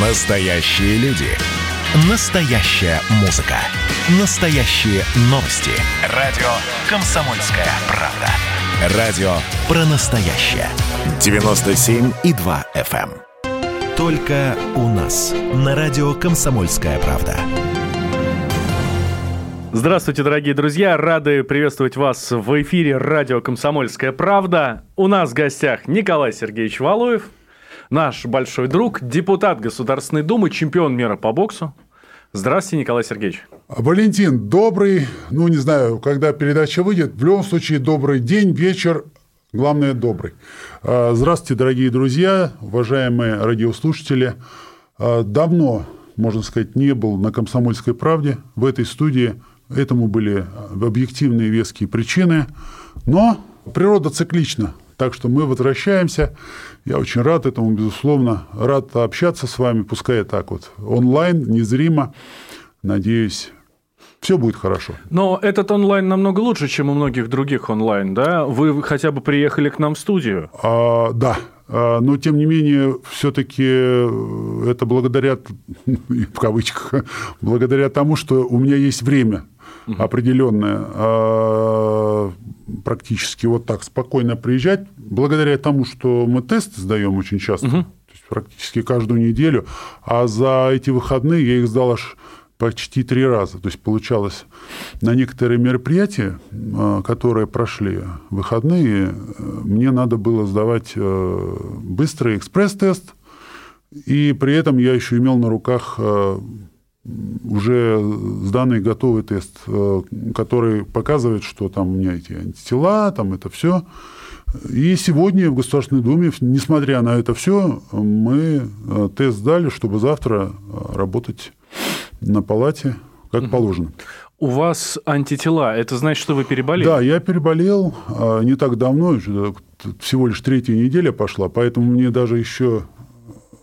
Настоящие люди. Настоящая музыка. Настоящие новости. Радио «Комсомольская правда». Радио про настоящее. 97,2 FM. эм. Только у нас. На радио «Комсомольская правда». Здравствуйте, дорогие друзья! Рады приветствовать вас в эфире радио «Комсомольская правда». У нас в гостях Николай Сергеевич Валуев, наш большой друг, депутат Государственной Думы, чемпион мира по боксу. Здравствуйте, Николай Сергеевич. Валентин, добрый, ну не знаю, когда передача выйдет, в любом случае добрый день, вечер, главное добрый. А, Здравствуйте, дорогие друзья, уважаемые радиослушатели. А, Давно, можно сказать, не был на «Комсомольской правде» в этой студии. Этому были объективные веские причины. Но природа циклична, так что мы возвращаемся. Я очень рад этому, безусловно. Рад общаться с вами, пускай так вот онлайн, незримо. Надеюсь, все будет хорошо. Но этот онлайн намного лучше, чем у многих других онлайн, да? Вы хотя бы приехали к нам в студию. А, да, А, но тем не менее, все-таки это благодаря, в кавычках, благодаря тому, что у меня есть время определенное а, практически вот так спокойно приезжать, благодаря тому, что мы тесты сдаем очень часто, то есть практически каждую неделю, а за эти выходные я их сдал аж почти три раза. То есть получалось на некоторые мероприятия, а, которые прошли выходные, мне надо было сдавать э, быстрый экспресс-тест, и при этом я еще имел на руках э, уже сданный готовый тест, э, который показывает, что там у меня эти антитела, там это все. И сегодня в Государственной Думе, несмотря на это все, мы э, тест сдали, чтобы завтра э, работать на палате как положено. У вас антитела, это значит, что вы переболели? Да, я переболел а, не так давно, всего лишь третья неделя пошла, поэтому мне даже еще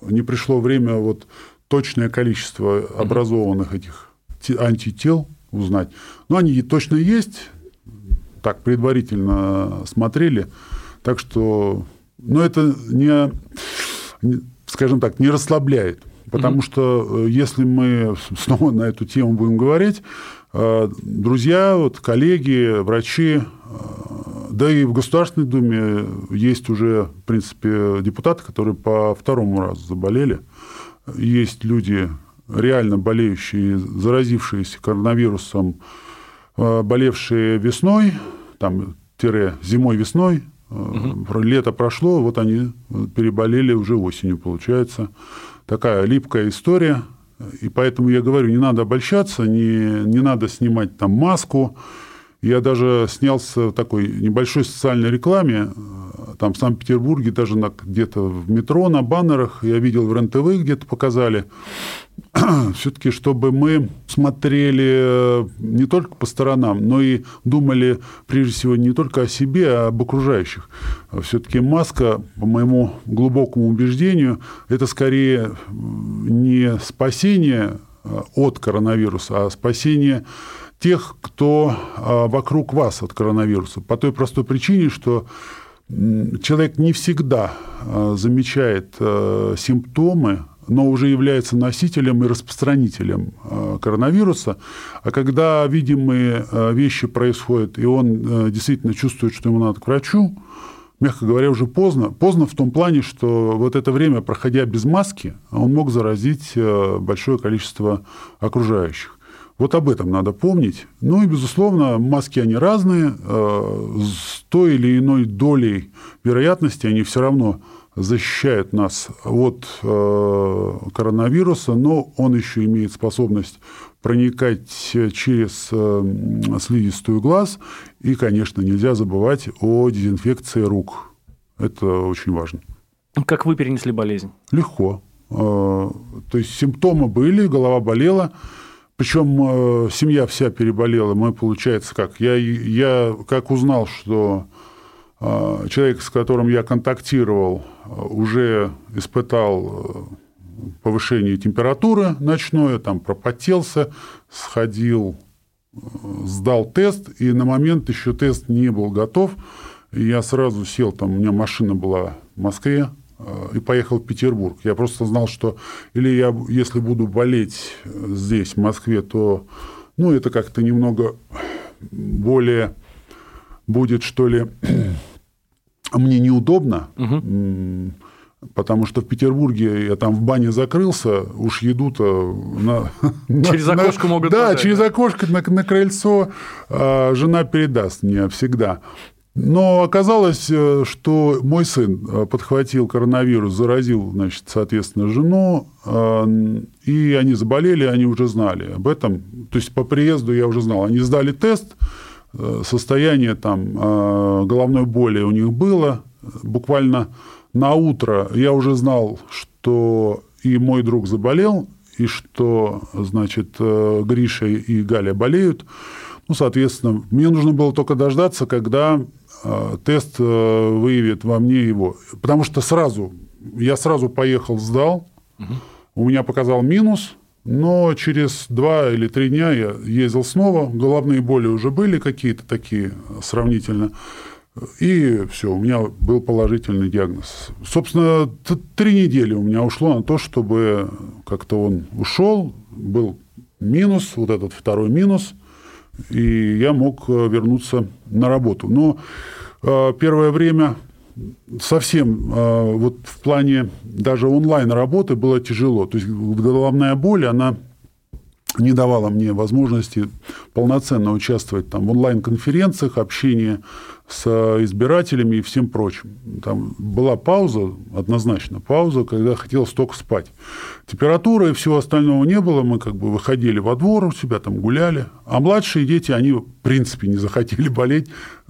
не пришло время вот точное количество образованных этих те- антител узнать. Но они точно есть, так предварительно смотрели, так что, но это не, не- скажем так, не расслабляет. Потому что э, если мы снова на эту тему будем говорить, э, друзья, вот, коллеги, врачи, э, да и в Государственной Думе есть уже, в принципе, депутаты, которые по второму разу заболели. Есть люди, реально болеющие, заразившиеся коронавирусом, э, болевшие весной, там, тире, зимой-весной, э, лето прошло, вот они переболели уже осенью, получается. Такая липкая история. И поэтому я говорю, не надо обольщаться, не, не надо снимать там маску. Я даже снялся в такой небольшой социальной рекламе, э, там в Санкт-Петербурге, даже где-то в метро, на баннерах, я видел в РЕН-ТВ где-то показали, все-таки, чтобы мы смотрели э, не только по сторонам, но и думали, прежде всего, не только о себе, а об окружающих. Все-таки маска, по моему глубокому убеждению, это скорее не спасение э, от коронавируса, а спасение тех, кто а, вокруг вас от коронавируса. По той простой причине, что человек не всегда а, замечает э, симптомы, но уже является носителем и распространителем э, коронавируса. А когда видимые э, вещи происходят, и он э, действительно чувствует, что ему надо к врачу, мягко говоря, уже поздно. Поздно в том плане, что вот это время, проходя без маски, он мог заразить э, большое количество окружающих. Вот об этом надо помнить. Ну и, безусловно, маски, они разные. э, С той или иной долей вероятности они все равно защищают нас от э, коронавируса, но он еще имеет способность проникать через э, м, слизистую глаз. И, конечно, нельзя забывать о дезинфекции рук. Это очень важно. Как вы перенесли болезнь? Легко. То есть симптомы были, голова болела. Причем э, семья вся переболела. Мы, получается, как? Я, я как узнал, что э, человек, с которым я контактировал, э, уже испытал э, повышение температуры ночное, там пропотелся, сходил, э, сдал тест, и на момент еще тест не был готов. И я сразу сел, там у меня машина была в Москве, и поехал в Петербург. Я просто знал, что или я, если буду болеть здесь, в Москве, то ну, это как-то немного более будет, что ли, мне неудобно. Угу. Потому что в Петербурге я там в бане закрылся, уж еду-то на... Через окошко могут Да, подать, через да? окошко на, на крыльцо а, жена передаст мне всегда. Но оказалось, э, что мой сын э, подхватил коронавирус, заразил, значит, соответственно, жену, э, и они заболели, они уже знали об этом. То есть по приезду я уже знал. Они сдали тест, состояние там головной боли у них было. Буквально на утро я уже знал, что и мой друг заболел, и что, значит, Гриша и Галя болеют. Ну, соответственно, мне нужно было только дождаться, когда тест э, выявит во мне его. Потому что сразу, я сразу поехал, сдал, угу. у меня показал минус, но через два или три дня я ездил снова, головные боли уже были какие-то такие сравнительно, и все, у меня был положительный диагноз. Собственно, три недели у меня ушло на то, чтобы как-то он ушел, был минус, вот этот второй минус – и я мог э, вернуться на работу. Но э, первое время совсем э, вот в плане даже онлайн работы было тяжело. То есть головная боль, она не давала мне возможности полноценно участвовать там, в онлайн-конференциях, общении с избирателями и всем прочим. Там была пауза, однозначно пауза, когда хотелось только спать. Температуры и всего остального не было, мы как бы выходили во двор у себя, там гуляли. А младшие дети, они в принципе не захотели болеть,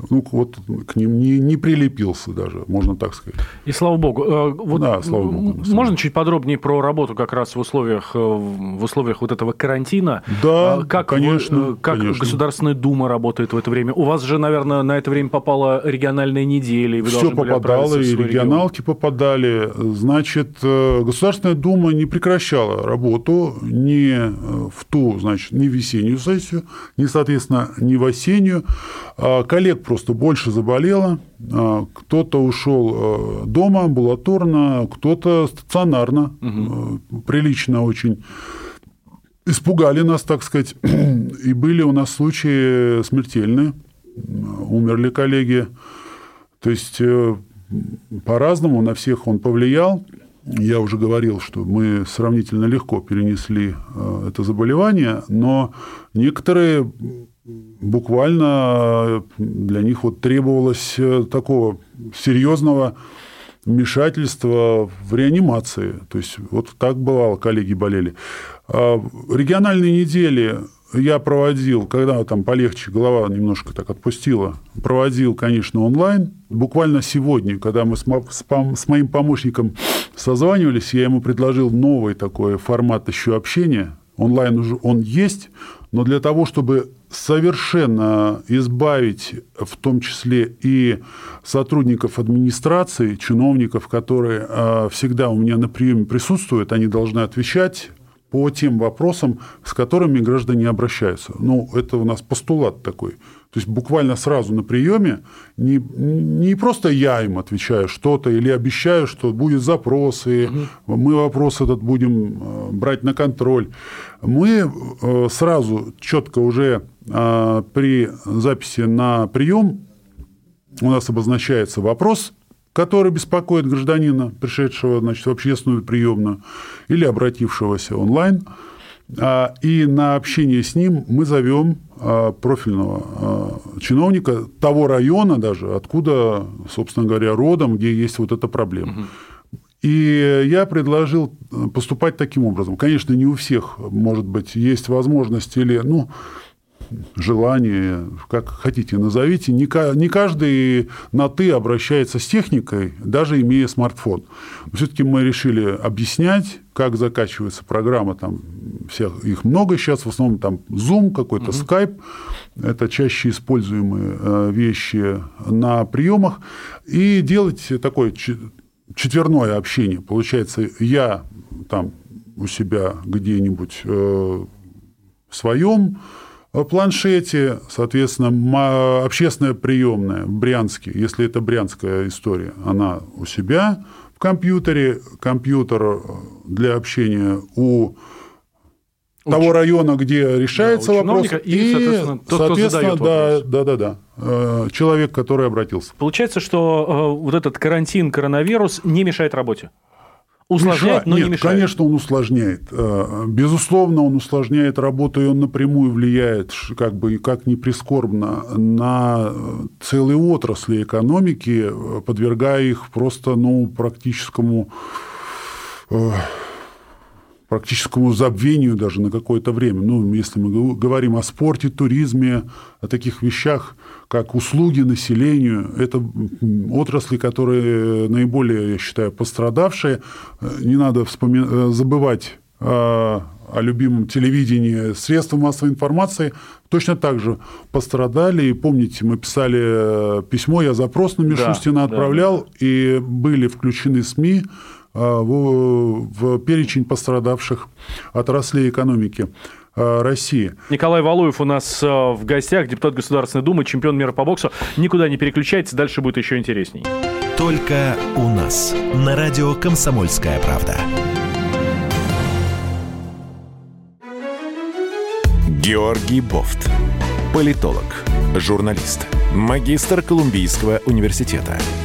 ну вот к ним не, не прилепился даже, можно так сказать. И слава богу. Э, вот да, слава богу. Можно чуть подробнее про работу как раз в условиях, э, в условиях вот этого карантина? Да, э, как конечно. Вы, как конечно. Государственная Дума работает в это время? У вас же, наверное, на это время попала региональная неделя. И вы Все попадало, и регионалки регион. попадали. Значит, Государственная Дума не прекращала работу ни в ту, значит, ни в весеннюю сессию, ни, соответственно, ни в осеннюю. А коллег просто больше заболело. А кто-то ушел дома амбулаторно, кто-то стационарно, угу. прилично очень испугали нас, так сказать, и были у нас случаи смертельные, умерли коллеги. То есть э, по-разному на всех он повлиял. Я уже говорил, что мы сравнительно легко перенесли э, это заболевание, но некоторые буквально для них вот требовалось э, такого серьезного вмешательства в реанимации. То есть вот так бывало, коллеги болели. А региональные недели я проводил, когда там полегче, голова немножко так отпустила, проводил, конечно, онлайн. Буквально сегодня, когда мы с, с моим помощником созванивались, я ему предложил новый такой формат еще общения. Онлайн уже он есть, но для того, чтобы совершенно избавить в том числе и сотрудников администрации, чиновников, которые а, всегда у меня на приеме присутствуют, они должны отвечать по тем вопросам, с которыми граждане обращаются. Ну, это у нас постулат такой. То есть буквально сразу на приеме не, не просто я им отвечаю что-то или обещаю, что будет запрос, и угу. мы вопрос этот будем э, брать на контроль. Мы э, сразу четко уже при записи на прием у нас обозначается вопрос, который беспокоит гражданина, пришедшего значит, в общественную приемную или обратившегося онлайн. А, и на общение с ним мы зовем а, профильного а, чиновника того района даже, откуда, собственно говоря, родом, где есть вот эта проблема. И я предложил поступать таким образом. Конечно, не у всех, может быть, есть возможность или, ну, желание, как хотите назовите, не, не каждый на «ты» обращается с техникой, даже имея смартфон. Все-таки мы решили объяснять, как закачивается программа, там всех, их много сейчас, в основном там Zoom, какой-то угу. Skype, это чаще используемые э, вещи на приемах, и делать такое четверное общение. Получается, я там у себя где-нибудь э, в своем планшете, соответственно, общественная приемная Брянске, если это брянская история, она у себя, в компьютере, компьютер для общения у того района, где решается да, вопрос, и, соответственно, тот, соответственно, кто да, да, да, да, э, человек, который обратился. Получается, что э, вот этот карантин, коронавирус не мешает работе? Усложняет, но Нет, не мешает. конечно, он усложняет. Э, безусловно, он усложняет работу, и он напрямую влияет, как бы как ни прискорбно, на целые отрасли экономики, подвергая их просто ну, практическому практическому забвению даже на какое-то время. Ну, если мы говорим о спорте, туризме, о таких вещах, как услуги населению, это отрасли, которые наиболее, я считаю, пострадавшие. Не надо вспоми... забывать о, любимом телевидении, средства массовой информации точно так же пострадали. И помните, мы писали письмо, я запрос на Мишустина да, отправлял, да. и были включены СМИ, в, в перечень пострадавших отраслей экономики. А, России. Николай Валуев у нас а, в гостях, депутат Государственной Думы, чемпион мира по боксу. Никуда не переключайтесь, дальше будет еще интересней. Только у нас на радио «Комсомольская правда». Георгий Бофт. Политолог, журналист, магистр Колумбийского университета –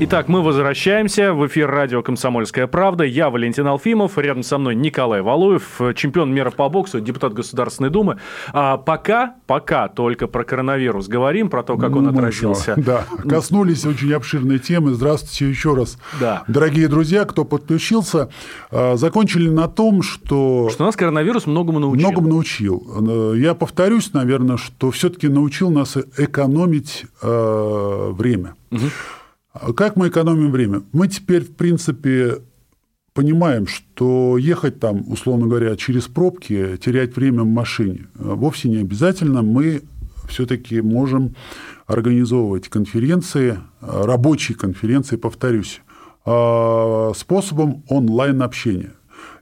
Итак, мы возвращаемся в эфир радио «Комсомольская правда». Я Валентин Алфимов, рядом со мной Николай Валуев, чемпион мира по боксу, депутат Государственной Думы. А пока, пока только про коронавирус говорим, про то, как ну, он отразился. Да, коснулись очень обширной темы. Здравствуйте еще раз. Да. Дорогие друзья, кто подключился, а, закончили на том, что... Что нас коронавирус многому научил. Многому научил. Я повторюсь, наверное, что все-таки научил нас экономить э, время. Угу. Как мы экономим время? Мы теперь, в принципе, понимаем, что ехать там, условно говоря, через пробки, терять время в машине вовсе не обязательно. Мы все-таки можем организовывать конференции, рабочие конференции, повторюсь, а, способом онлайн-общения.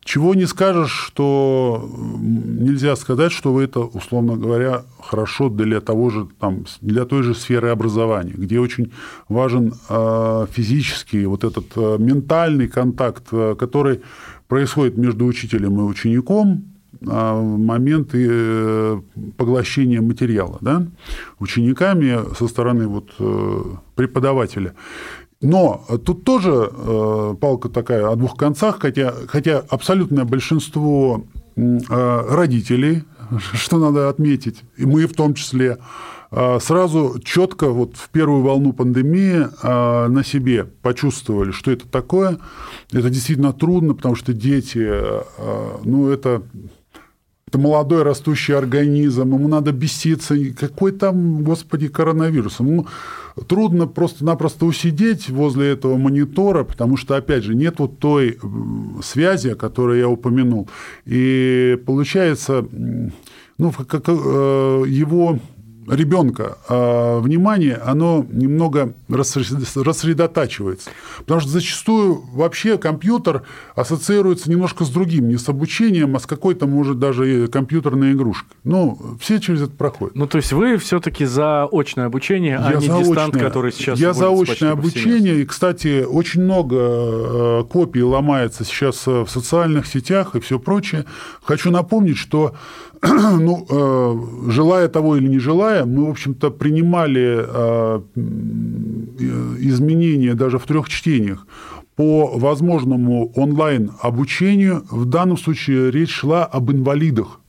Чего не скажешь, что нельзя сказать, что это, условно говоря, хорошо для того же, там, для той же сферы образования, где очень важен э, физический, вот этот э, ментальный контакт, э, который происходит между учителем и учеником, в момент поглощения материала да, учениками со стороны вот преподавателя. Но тут тоже э, палка такая о двух концах, хотя, хотя абсолютное большинство э, родителей, что надо отметить, и мы в том числе, э, сразу четко вот в первую волну пандемии на себе почувствовали, что это такое. Это действительно трудно, потому что дети, ну это это молодой растущий организм, ему надо беситься. Какой там, господи, коронавирус? Ему трудно просто-напросто усидеть возле этого монитора, потому что, опять же, нет вот той связи, о которой я упомянул. И получается, ну, как, э, его ребенка а внимание, оно немного рассредотачивается. Потому что зачастую вообще компьютер ассоциируется немножко с другим, не с обучением, а с какой-то, может, даже компьютерной игрушкой. Ну, все через это проходят. Ну, то есть вы все-таки за очное обучение, а я не заочное, дистант, который сейчас Я за очное обучение, и, кстати, очень много э, копий ломается сейчас в социальных сетях и все прочее. Хочу напомнить, что ну, э, желая того или не желая, мы, в общем-то, принимали э, изменения даже в трех чтениях по возможному онлайн-обучению. В данном случае речь шла об инвалидах.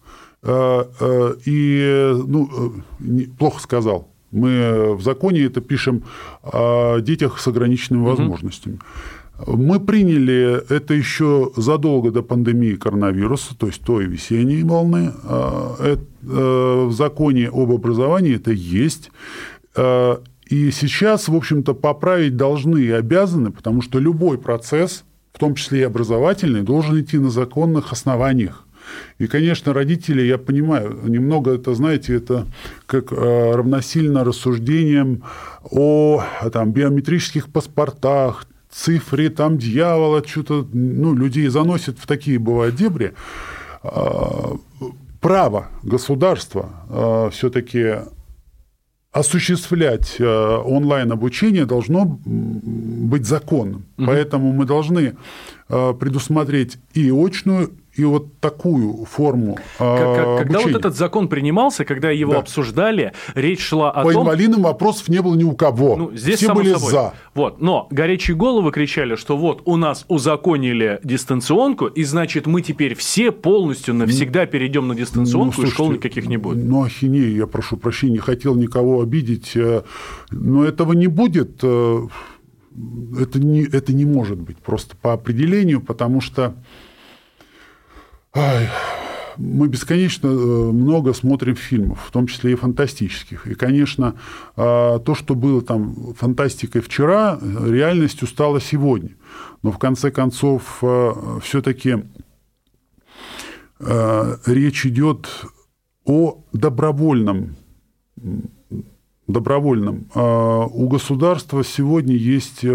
Э, и, ну, плохо сказал. Мы в законе это пишем о детях с ограниченными возможностями. Угу. Мы приняли это еще задолго до пандемии коронавируса, то есть той весенней волны. А, э, в законе об образовании это есть. А, и сейчас, в общем-то, поправить должны и обязаны, потому что любой процесс, в том числе и образовательный, должен идти на законных основаниях. И, конечно, родители, я понимаю, немного это, знаете, это как э, равносильно рассуждениям о там, биометрических паспортах, цифре там дьявола, что-то, ну, людей заносят в такие, бывают, дебри. А, право государства а, все-таки осуществлять а, онлайн-обучение должно быть законным. Угу. Поэтому мы должны предусмотреть и очную, и вот такую форму как, Когда вот этот закон принимался, когда его да. обсуждали, речь шла о По том... По инвалидам вопросов не было ни у кого. Ну, здесь Все были собой. за. Вот. Но горячие головы кричали, что вот у нас узаконили дистанционку, и значит мы теперь все полностью навсегда перейдем на дистанционку, ну, слушайте, и школ никаких не будет. Ну, ахинея, я прошу прощения, не хотел никого обидеть, э, но этого не будет. Э, это не, это не может быть просто по определению, потому что Ай, мы бесконечно э, много смотрим фильмов, в том числе и фантастических. И, конечно, э, то, что было там фантастикой вчера, реальностью стало сегодня. Но в конце концов, э, все-таки речь идет о добровольном добровольном. У государства сегодня есть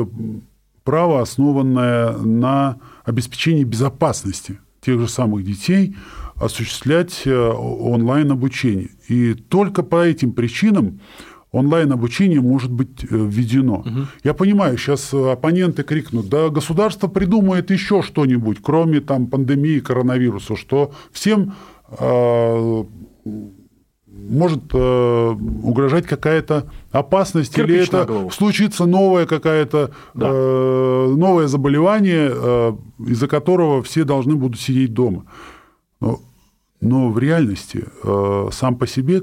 право, основанное на обеспечении безопасности тех же самых детей осуществлять э, онлайн-обучение. И только по этим причинам онлайн-обучение может быть э, введено. Угу. Я понимаю, сейчас оппоненты крикнут, да государство придумает еще что-нибудь, кроме там, пандемии коронавируса, что всем э, может э, угрожать какая-то опасность, Кирпич или это случится новое какое-то да. э, новое заболевание, э, из-за которого все должны будут сидеть дома. Но, но в реальности э, сам по себе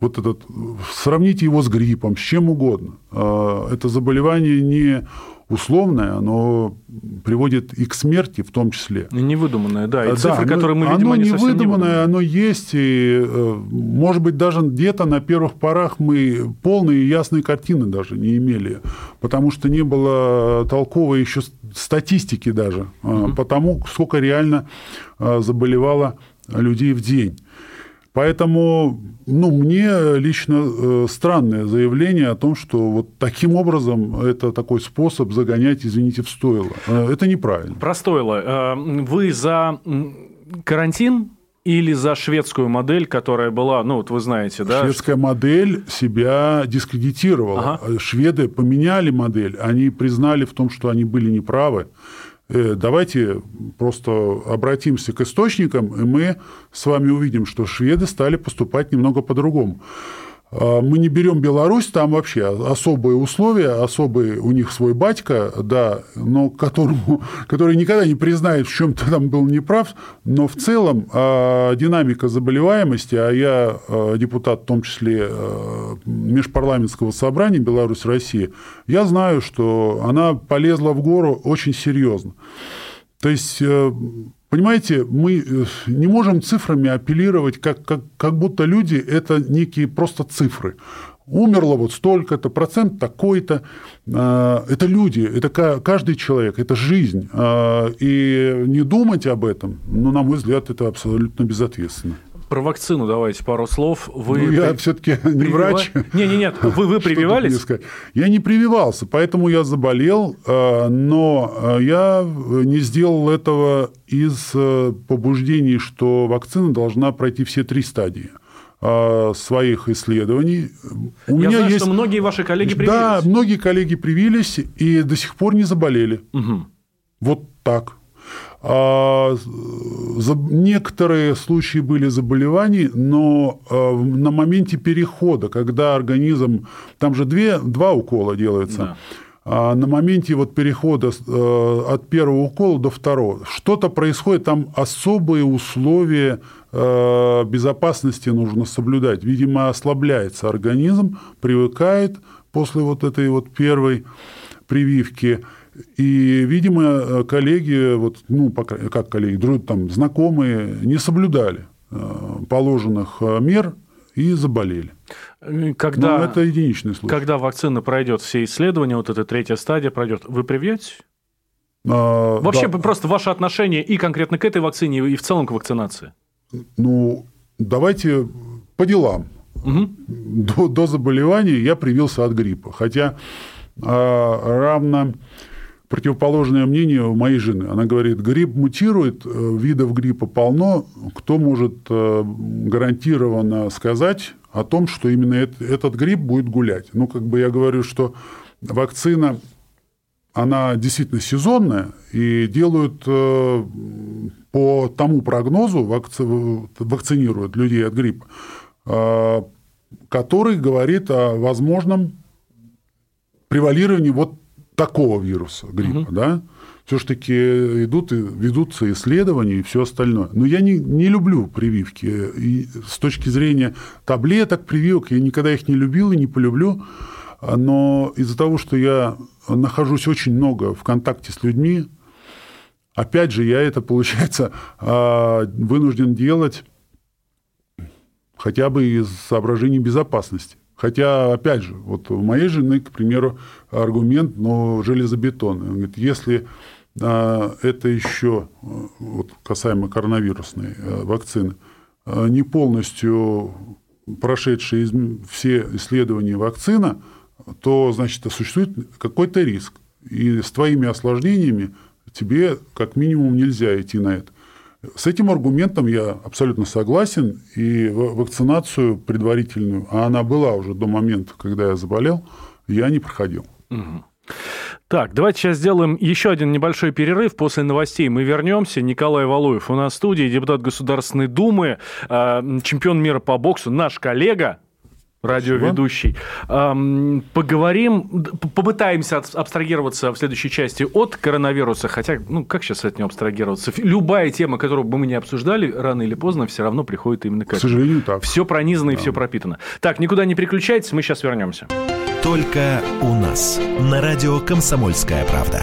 вот этот сравните его с гриппом, с чем угодно. Э, это заболевание не условное, оно приводит и к смерти в том числе. Невыдуманное, да, и да, цифры, оно, которые мы видим, оно они не выдуманное, оно есть, и, э, может быть, даже где-то на первых порах мы полные и ясные картины даже не имели, потому что не было толковой еще статистики даже, угу. потому сколько реально э, заболевало людей в день. Поэтому ну, мне лично э, странное заявление о том, что вот таким образом это такой способ загонять, извините, в стойло. Э, это неправильно. Про стойло. Э, вы за карантин или за шведскую модель, которая была, ну вот вы знаете, да? Шведская модель себя дискредитировала. Ага. Шведы поменяли модель, они признали в том, что они были неправы. Э, давайте просто обратимся к источникам, и мы с вами увидим, что шведы стали поступать немного по-другому. А, мы не берем Беларусь, там вообще особые условия, особый у них свой батька, да, но которому, который никогда не признает, в чем-то там был неправ, но в целом а, динамика заболеваемости, а я а, депутат в том числе межпарламентского собрания Беларусь-Россия, я знаю, что она полезла в гору очень серьезно. То есть э, Понимаете, мы э, не можем цифрами апеллировать, как, как, как будто люди – это некие просто цифры. Умерло вот столько-то, процент такой-то. А, это люди, это каждый человек, это жизнь. А, и не думать об этом, ну, на мой взгляд, это абсолютно безответственно. Про вакцину давайте пару слов. Вы ну, я при... все-таки не Привива... врач. Не, не, нет. Вы вы прививались? Я не прививался, поэтому я заболел, э, но э, я не сделал этого из э, побуждений, что вакцина должна пройти все три стадии своих исследований. У Я меня знаю, есть... что многие ваши коллеги привились. Да, многие коллеги привились и до сих пор не заболели. Угу. Вот так. А, некоторые случаи были заболеваний, но а, на моменте перехода, когда организм, там же две, два укола делается, да. А на моменте вот перехода от первого укола до второго, что-то происходит, там особые условия безопасности нужно соблюдать. Видимо, ослабляется организм, привыкает после вот этой вот первой прививки – и, видимо, коллеги, вот, ну, как коллеги, друг, там, знакомые, не соблюдали э, положенных э, мер и заболели. Когда, Но это единичный случай. Когда вакцина пройдет все исследования, вот эта третья стадия пройдет, вы привьетесь? А, Вообще да. просто ваше отношение и конкретно к этой вакцине, и в целом к вакцинации. Ну, давайте по делам. Угу. До, до заболевания я привился от гриппа. Хотя а, равно противоположное мнение у моей жены. Она говорит, грипп мутирует, э, видов гриппа полно. Кто может э, гарантированно сказать о том, что именно этот грипп будет гулять? Ну, как бы я говорю, что вакцина, она действительно сезонная, и делают э, по тому прогнозу, вакци... вакцинируют людей от гриппа, который говорит о возможном превалировании вот такого вируса гриппа, угу. да, все-таки идут, ведутся исследования и все остальное. Но я не, не люблю прививки. И с точки зрения таблеток, прививок, я никогда их не любил и не полюблю. Но из-за того, что я нахожусь очень много в контакте с людьми, опять же, я это, получается, а, вынужден делать хотя бы из соображений безопасности. Хотя, опять же, вот у моей жены, к примеру, аргумент, но железобетонный. Он говорит, если а, это еще, вот касаемо коронавирусной а, вакцины, а, не полностью прошедшие все исследования вакцина, то, значит, существует какой-то риск. И с твоими осложнениями тебе как минимум нельзя идти на это. С этим аргументом я абсолютно согласен, и вакцинацию предварительную, а она была уже до момента, когда я заболел, я не проходил. Так, давайте сейчас сделаем еще один небольшой перерыв. После новостей мы вернемся. Николай Валуев у нас в студии, депутат Государственной Думы, а, чемпион мира по боксу, наш коллега радиоведущий. Эм, поговорим, попытаемся абстрагироваться в следующей части от коронавируса, хотя, ну, как сейчас от него абстрагироваться? Любая тема, которую бы мы не обсуждали, рано или поздно все равно приходит именно к этому. К сожалению, так. Все пронизано да. и все пропитано. Так, никуда не переключайтесь, мы сейчас вернемся. Только у нас на радио «Комсомольская правда».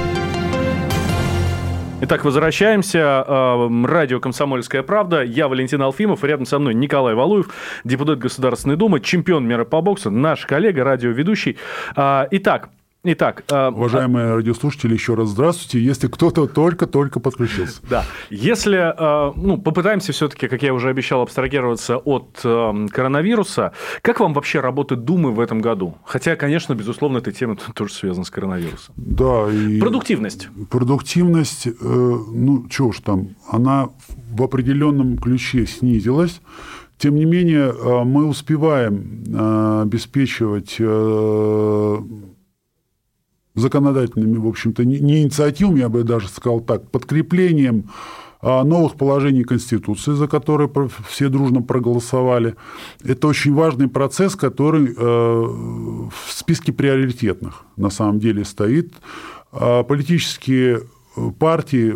Итак, возвращаемся. Эм, радио «Комсомольская правда». Я Валентин Алфимов. Рядом со мной Николай Валуев, депутат Государственной Думы, чемпион мира по боксу, наш коллега, радиоведущий. А, итак, Итак, э, уважаемые радиослушатели, еще раз здравствуйте. Если кто-то только-только подключился. Да. Если, э, ну, попытаемся все-таки, как я уже обещал, абстрагироваться от э, коронавируса. Как вам вообще работает Думы в этом году? Хотя, конечно, безусловно, эта тема тоже связана с коронавирусом. Да. И продуктивность. Продуктивность, ну, чего уж там, она в определенном ключе снизилась. Тем не менее, мы успеваем обеспечивать законодательными, в общем-то, не инициативами, я бы даже сказал так, подкреплением а, новых положений Конституции, за которые все дружно проголосовали. Это очень важный процесс, который э, в списке приоритетных на самом деле стоит. А, политические партии,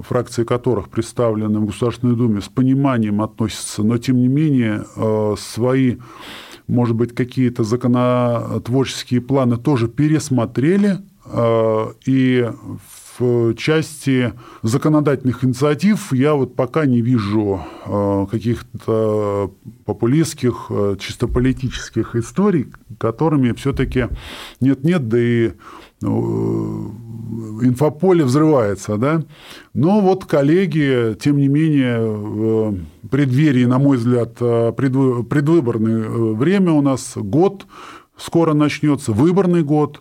фракции которых представлены в Государственной Думе, с пониманием относятся, но тем не менее э, свои может быть, какие-то законотворческие планы тоже пересмотрели, э, и в части законодательных инициатив я вот пока не вижу э, каких-то популистских, э, чисто политических историй, которыми все-таки нет-нет, да и инфополе взрывается, да. Но вот коллеги, тем не менее, в преддверии, на мой взгляд, предвыборное время у нас, год скоро начнется, выборный год,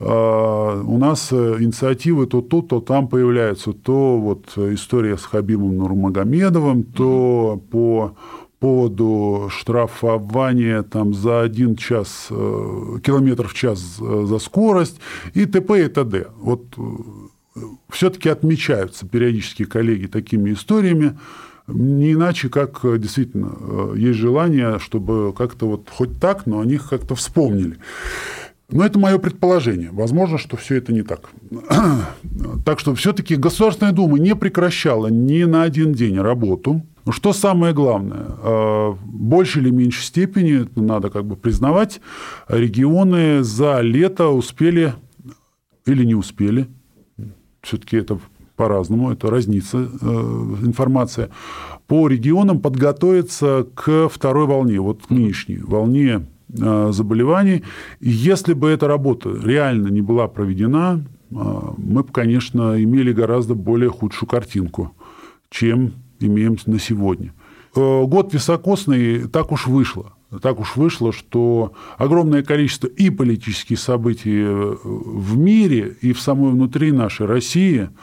а, у нас инициативы то тут, то там появляются, то вот история с Хабибом Нурмагомедовым, то по поводу штрафования там, за один час, э, километр в час за скорость и т.п. и т.д. Вот э, все-таки отмечаются периодически коллеги такими историями, не иначе, как э, действительно есть желание, чтобы как-то вот хоть так, но о них как-то вспомнили. Но это мое предположение. Возможно, что все это не так. так что все-таки Государственная Дума не прекращала ни на один день работу. Что самое главное, в большей или меньшей степени, это надо как бы признавать, регионы за лето успели или не успели, все-таки это по-разному, это разнится информация, по регионам подготовиться к второй волне, вот к нынешней волне Э, заболеваний. И если бы эта работа реально не была проведена, э, мы бы, конечно, имели гораздо более худшую картинку, чем имеем на сегодня. Э, год високосный так уж вышло. Так уж вышло, что огромное количество и политических событий в мире, и в самой внутри нашей России –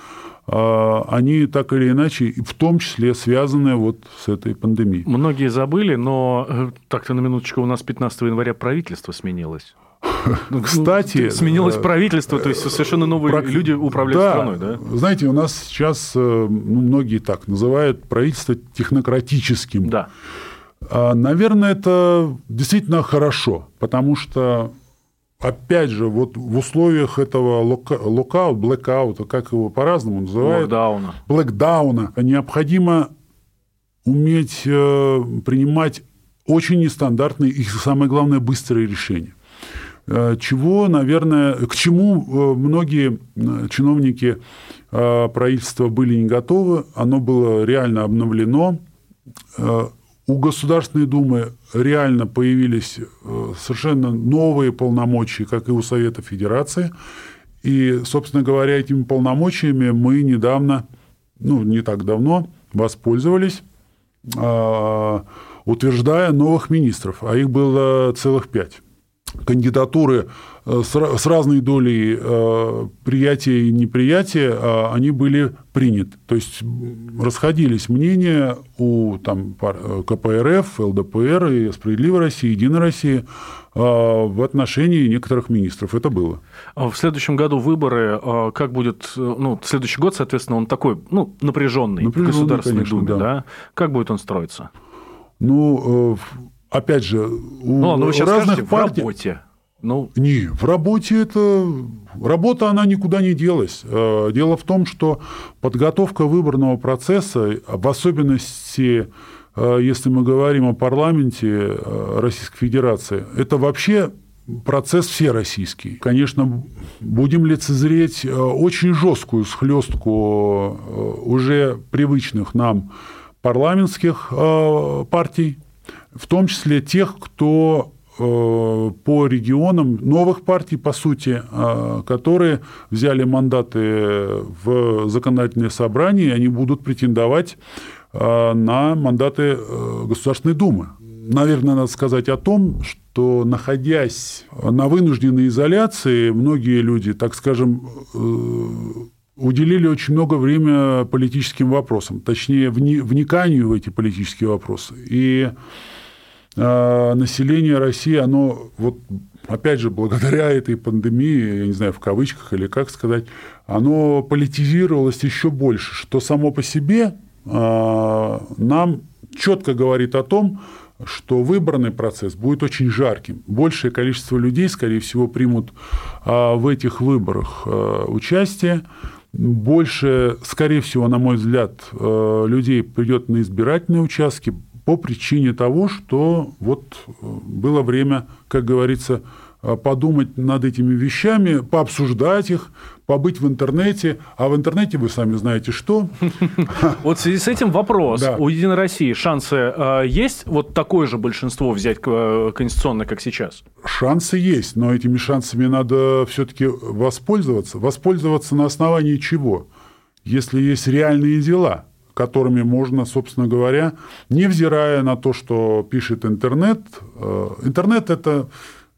они так или иначе, в том числе связаны вот с этой пандемией. Многие забыли, но э, так-то на минуточку у нас 15 января правительство сменилось. Ну, Кстати... Ну, сменилось э, правительство, то есть совершенно новые прак... люди управляют да, страной, да? Знаете, у нас сейчас э, ну, многие так называют правительство технократическим. Да. А, наверное, это действительно хорошо, потому что опять же, вот в условиях этого локаут, блэкаута, как его по-разному называют, блэкдауна, блэкдауна необходимо уметь э, принимать очень нестандартные и, самое главное, быстрые решения. Э, чего, наверное, к чему э, многие чиновники правительства были не готовы, оно было реально обновлено, у Государственной Думы реально появились э, совершенно новые полномочия, как и у Совета Федерации. И, собственно говоря, этими полномочиями мы недавно, ну, не так давно, воспользовались, а, утверждая новых министров, а их было целых пять кандидатуры э, с разной долей э, приятия и неприятия, а они были приняты. То есть расходились мнения у там, э, КПРФ, ЛДПР и «Справедливой России», «Единой России» в отношении некоторых министров. Это было. А в следующем году выборы, как будет, ну, следующий год, соответственно, он такой, ну, напряженный, напряженный в Государственной конечно, Думе, да. да? Как будет он строиться? Ну, опять же, у ну, ну, вы сейчас разных скажете, партий... в работе. Ну... Не, в работе это... Работа, она никуда не делась. Э, дело в том, что подготовка выборного процесса, в особенности, э, если мы говорим о парламенте э, Российской Федерации, это вообще процесс всероссийский. Конечно, будем лицезреть очень жесткую схлестку уже привычных нам парламентских партий, в том числе тех, кто э, по регионам новых партий, по сути, э, которые взяли мандаты в законодательное собрание, и они будут претендовать э, на мандаты Государственной Думы. Наверное, надо сказать о том, что находясь на вынужденной изоляции, многие люди, так скажем, уделили очень много времени политическим вопросам, точнее, вниканию в эти политические вопросы. И а, население России, оно вот опять же, благодаря этой пандемии, я не знаю, в кавычках или как сказать, оно политизировалось еще больше, что само по себе а, нам четко говорит о том, что выборный процесс будет очень жарким. Большее количество людей, скорее всего, примут а, в этих выборах участие. Больше, скорее всего, на мой взгляд, людей придет на избирательные участки, по причине того, что вот э, было время, как говорится, э, подумать над этими вещами, пообсуждать их, побыть в интернете. А в интернете вы сами знаете что. Вот в связи с этим вопрос. Да. У «Единой России» шансы э, есть вот такое же большинство взять конституционное, как сейчас? Шансы есть, но этими шансами надо все-таки воспользоваться. Воспользоваться на основании чего? Если есть реальные дела – которыми можно, собственно говоря, невзирая на то, что пишет интернет. Э, интернет – это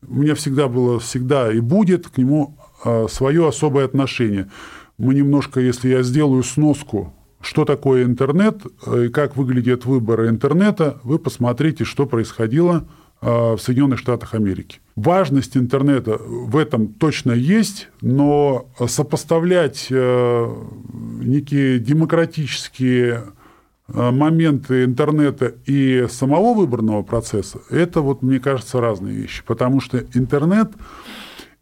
у меня всегда было, всегда и будет к нему э, свое особое отношение. Мы немножко, если я сделаю сноску, что такое интернет э, и как выглядят выборы интернета, вы посмотрите, что происходило в Соединенных Штатах Америки. Важность интернета в этом точно есть, но сопоставлять некие демократические э, моменты интернета и самого выборного процесса, это, вот, мне кажется, разные вещи. Потому что интернет –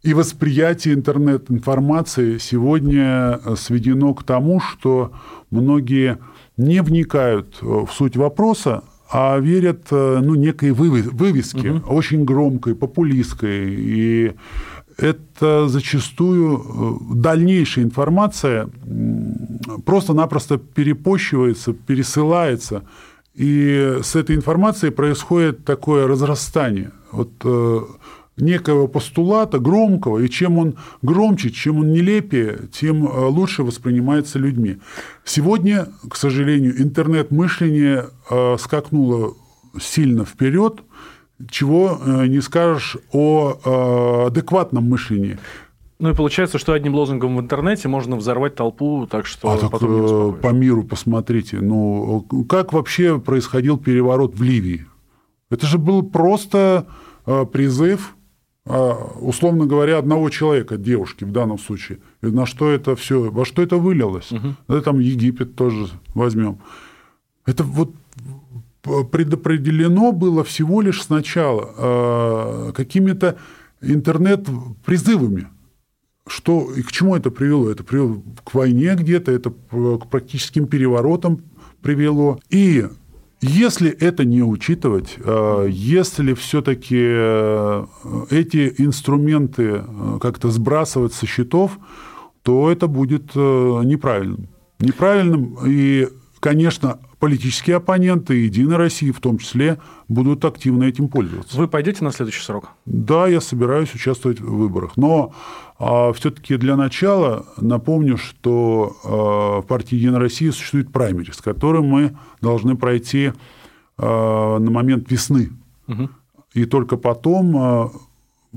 и восприятие интернет-информации сегодня сведено к тому, что многие не вникают в суть вопроса, а верят ну, некой вывеске, угу. очень громкой, популистской. И это зачастую дальнейшая информация просто-напросто перепощивается, пересылается. И с этой информацией происходит такое разрастание. Вот некого постулата громкого, и чем он громче, чем он нелепее, тем э, лучше воспринимается людьми. Сегодня, к сожалению, интернет-мышление э, скакнуло сильно вперед, чего э, не скажешь о адекватном мышлении. Ну и получается, что одним лозунгом в интернете можно взорвать толпу, так что а так, по миру посмотрите, ну как вообще происходил переворот в Ливии? Это же был просто призыв условно говоря, одного человека, девушки в данном случае. И на что это все, во что это вылилось? Угу. Да, там Египет тоже возьмем. Это вот предопределено было всего лишь сначала э, какими-то интернет-призывами. Что и к чему это привело? Это привело к войне где-то, это к практическим переворотам привело. И если это не учитывать, э, если все-таки э, эти инструменты э, как-то сбрасывать со счетов, то это будет неправильным. Неправильным, и, конечно, политические оппоненты, Единой России в том числе, будут активно этим пользоваться. Вы пойдете на следующий срок? Да, я собираюсь участвовать в выборах. Но а, все-таки для начала напомню, что а, в партии Единая Россия существует праймерис, который мы должны пройти а, на момент весны. Угу. И только потом а,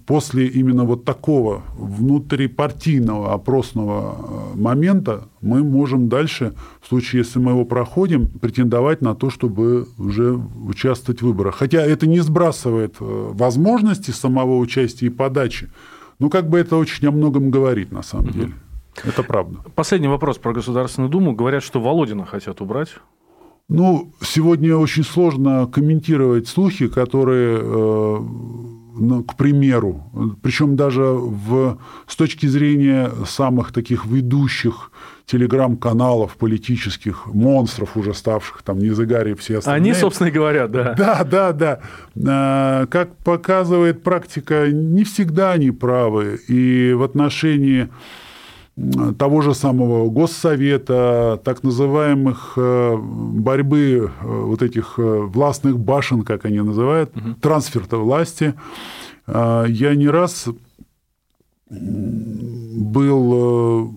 после именно вот такого внутрипартийного опросного э, момента мы можем дальше, в случае, если мы его проходим, претендовать на то, чтобы уже участвовать в выборах. Хотя это не сбрасывает э, возможности самого участия и подачи, но как бы это очень о многом говорит на самом угу. деле. Это правда. Последний вопрос про Государственную Думу. Говорят, что Володина хотят убрать. Ну, сегодня очень сложно комментировать слухи, которые э, ну, к примеру, причем даже в, с точки зрения самых таких ведущих телеграм-каналов политических, монстров уже ставших, там, Низыгари и все остальные. Они, собственно, и говорят, да. Да, да, да. А, как показывает практика, не всегда они правы. И в отношении того же самого Госсовета, так называемых э, борьбы э, вот этих э, властных башен, как они называют, угу. трансферта власти. Я не раз был,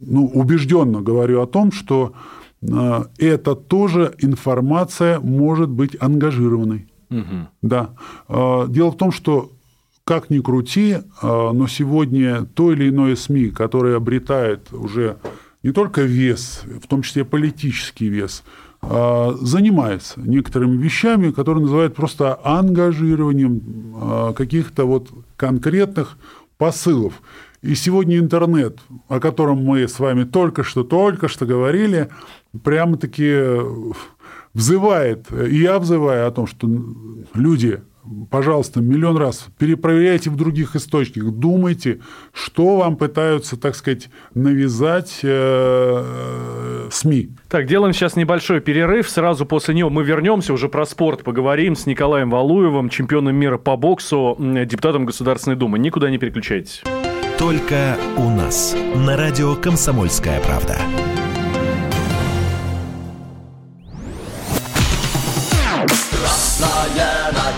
ну, убежденно говорю о том, что это тоже информация может быть ангажированной. Угу. Да. Дело в том, что как ни крути, а, но сегодня то или иное СМИ, которое обретает уже не только вес, в том числе политический вес, а, занимается некоторыми вещами, которые называют просто ангажированием а, каких-то вот конкретных посылов. И сегодня интернет, о котором мы с вами только что, только что говорили, прямо-таки взывает, и я взываю о том, что люди пожалуйста, миллион раз перепроверяйте в других источниках, думайте, что вам пытаются, так сказать, навязать э, СМИ. Так, делаем сейчас небольшой перерыв. Сразу после него мы вернемся, уже про спорт поговорим с Николаем Валуевым, чемпионом мира по боксу, депутатом Государственной Думы. Никуда не переключайтесь. Только у нас. На радио «Комсомольская правда».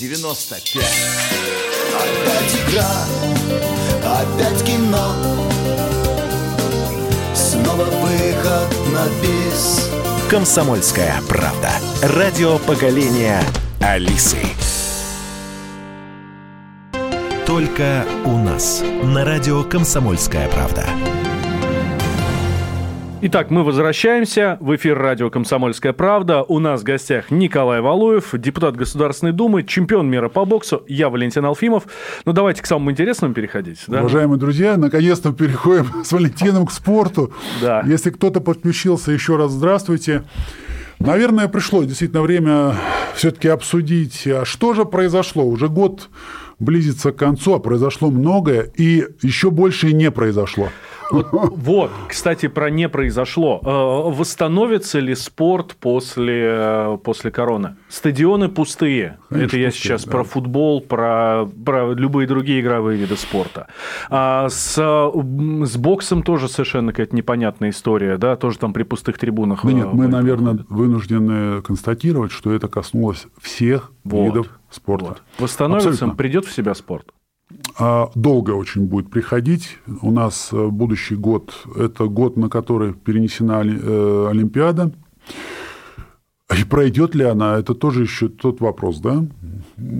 95. Опять игра, опять кино, снова выход на бис. Комсомольская правда. Радио поколения Алисы. Только у нас на радио «Комсомольская правда». Итак, мы возвращаемся в эфир радио «Комсомольская правда». У нас в гостях Николай Валуев, депутат Государственной Думы, чемпион мира по боксу. Я Валентин Алфимов. Ну, давайте к самому интересному переходить. Да? Уважаемые друзья, наконец-то переходим с Валентином к спорту. Да. Если кто-то подключился, еще раз здравствуйте. Наверное, пришло действительно время все-таки обсудить, а что же произошло. Уже год близится к концу, а произошло многое, и еще больше не произошло. Вот, вот, кстати, про не произошло. Э, восстановится ли спорт после, э, после короны? Стадионы пустые. Конечно, Это я пустые, сейчас да. про футбол, про, про любые другие игровые виды спорта. А с, с боксом тоже совершенно какая-то непонятная история, да, тоже там при пустых трибунах. Да нет, э, мы, наверное, вынуждены констатировать, что это коснулось всех вот, видов спорта. Вот. Восстановится, Абсолютно. придет в себя спорт. А долго очень будет приходить. У нас э, будущий год – это год, на который перенесена э, Олимпиада. И пройдет ли она, это тоже еще тот вопрос, да?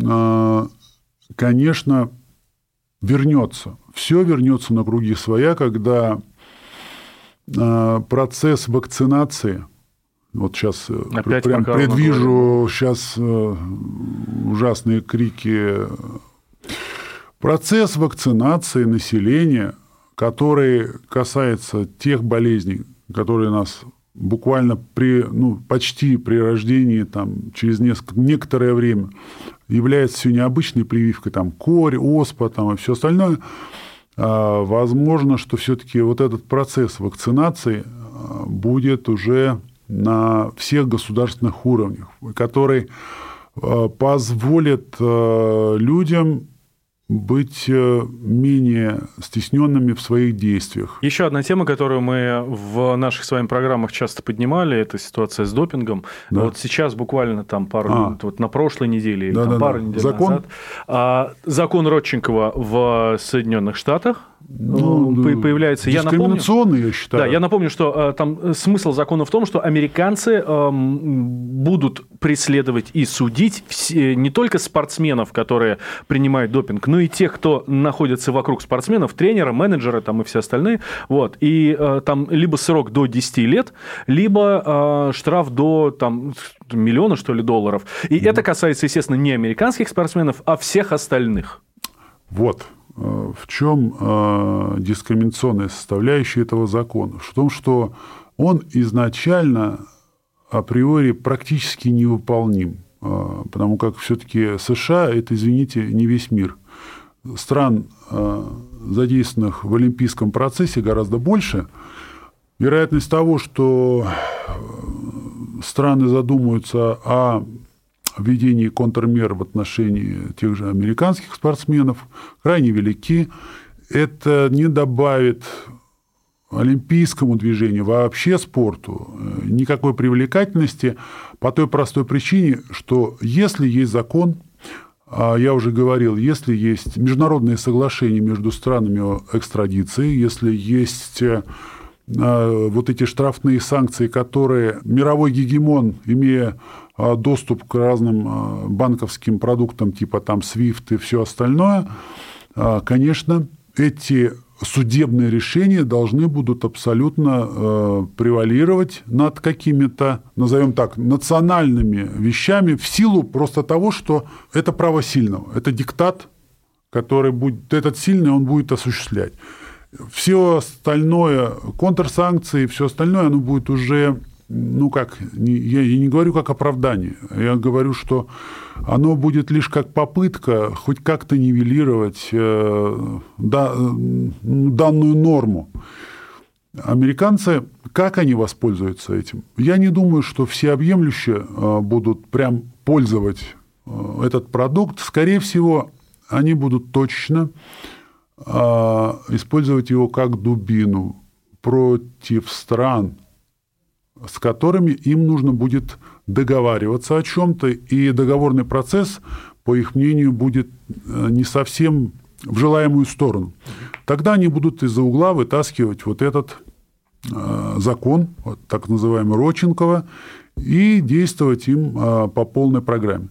А, конечно, вернется. Все вернется на круги своя, когда а, процесс вакцинации, вот сейчас э, Опять прям предвижу сейчас ужасные крики. Процесс вакцинации населения, который касается тех болезней, которые нас буквально при, ну, почти при рождении, там, через несколько, некоторое время, является сегодня обычной прививкой, там, корь, оспа там, и все остальное, а, возможно, что все-таки вот этот процесс вакцинации а, будет уже на всех государственных уровнях, который а, позволит людям быть э, менее стесненными в своих действиях. Еще одна тема, которую мы в наших с вами программах часто поднимали, это ситуация с допингом. Да. Вот сейчас буквально там пару а. вот на прошлой неделе да, или там, да, пару да. недель закон? назад а, закон Родченкова в Соединенных Штатах ну, появляется. Я напомню, я считаю. Да, я напомню, что э, там э, смысл закона в том, что американцы э, будут преследовать и судить все, не только спортсменов, которые принимают допинг, но и тех, кто находится вокруг спортсменов, тренера, менеджеры там и все остальные. Вот. И э, там либо срок до 10 лет, либо э, штраф до там, миллиона, что ли, долларов. И mm-hmm. это касается, естественно, не американских спортсменов, а всех остальных. Вот. Э, в чем э, дискриминационная составляющая этого закона? В том, что он изначально априори практически невыполним, э, потому как все-таки США это, извините, не весь мир. Стран, задействованных в олимпийском процессе, гораздо больше. Вероятность того, что страны задумаются о введении контрмер в отношении тех же американских спортсменов крайне велики. Это не добавит олимпийскому движению, вообще спорту э, никакой привлекательности по той простой причине, что если есть закон, а я уже говорил, если есть международные соглашения между странами о экстрадиции, если есть э, э, вот эти штрафные санкции, которые мировой гегемон, имея а, доступ к разным а, банковским продуктам типа там SWIFT и все остальное, а, конечно, эти судебные решения должны будут абсолютно э, превалировать над какими-то, назовем так, национальными вещами в силу просто того, что это право сильного, это диктат, который будет, этот сильный он будет осуществлять. Все остальное, контрсанкции, все остальное, оно будет уже ну как, я, не говорю как оправдание, я говорю, что оно будет лишь как попытка хоть как-то нивелировать э, да, данную норму. Американцы, как они воспользуются этим? Я не думаю, что всеобъемлюще э, будут прям пользовать э, этот продукт. Скорее всего, они будут точно использовать его как дубину против стран, с которыми им нужно будет договариваться о чем-то, и договорный процесс, по их мнению, будет э, не совсем в желаемую сторону. Тогда они будут из-за угла вытаскивать вот этот э, закон, вот так называемый Роченкова, и действовать им э, по полной программе.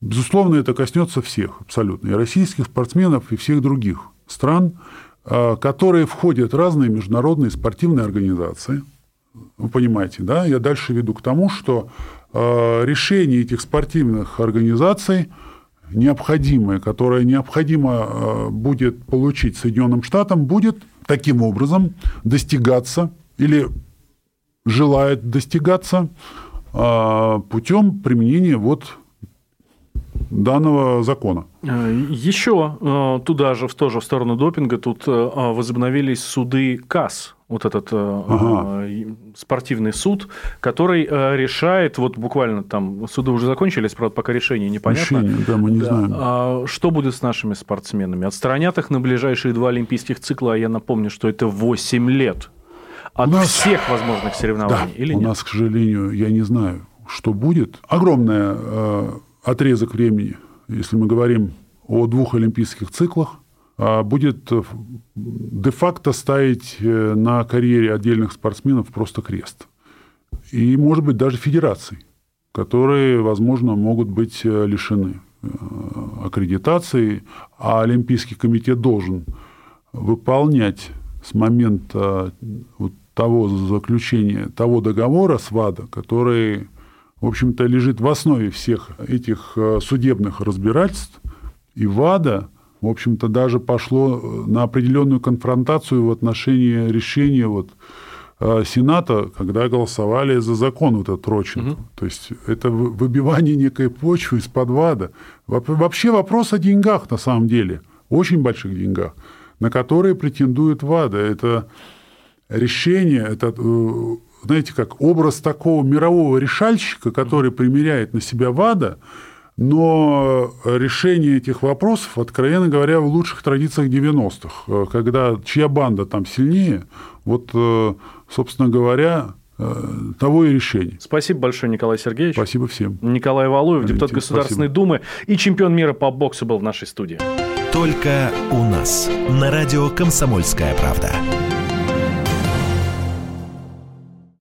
Безусловно, это коснется всех абсолютно, и российских спортсменов, и всех других стран, в которые входят разные международные спортивные организации. Вы понимаете, да? Я дальше веду к тому, что решение этих спортивных организаций необходимое, которое необходимо будет получить Соединенным Штатам, будет таким образом достигаться или желает достигаться путем применения вот данного закона. Э, Еще э, туда же, тоже в сторону допинга, тут э, возобновились суды КАС, вот этот ага. спортивный суд, который решает, вот буквально там суды уже закончились, правда, пока решение непонятно. Решение, да, мы не да. знаем. А что будет с нашими спортсменами? Отстранят их на ближайшие два олимпийских цикла, а я напомню, что это 8 лет от нас... всех возможных соревнований, да, или у нет? У нас, к сожалению, я не знаю, что будет. Огромная отрезок времени, если мы говорим о двух олимпийских циклах, будет э, де-факто ставить э, на карьере отдельных спортсменов просто крест. И, может быть, даже федераций, которые, возможно, могут быть э, лишены аккредитации, а Олимпийский комитет должен выполнять с момента вот того заключения, того договора с ВАДА, который в общем-то, лежит в основе всех этих судебных разбирательств. И ВАДА, в общем-то, даже пошло э, на определенную конфронтацию в отношении решения вот, э, Сената, когда голосовали за закон вот этот Роченко. Угу. То есть это выбивание некой почвы из-под ВАДА. Вообще вопрос о деньгах на самом деле, очень больших деньгах, на которые претендует ВАДА. Это решение, это знаете, как образ такого мирового решальщика, который примеряет на себя ВАДА, но решение этих вопросов, откровенно говоря, в лучших традициях 90-х, когда чья банда там сильнее, вот, э, собственно говоря, э, того и решение. Спасибо большое, Николай Сергеевич. Спасибо всем. Николай Валуев, депутат Государственной спасибо. Думы и чемпион мира по боксу был в нашей студии. Только у нас на радио «Комсомольская правда».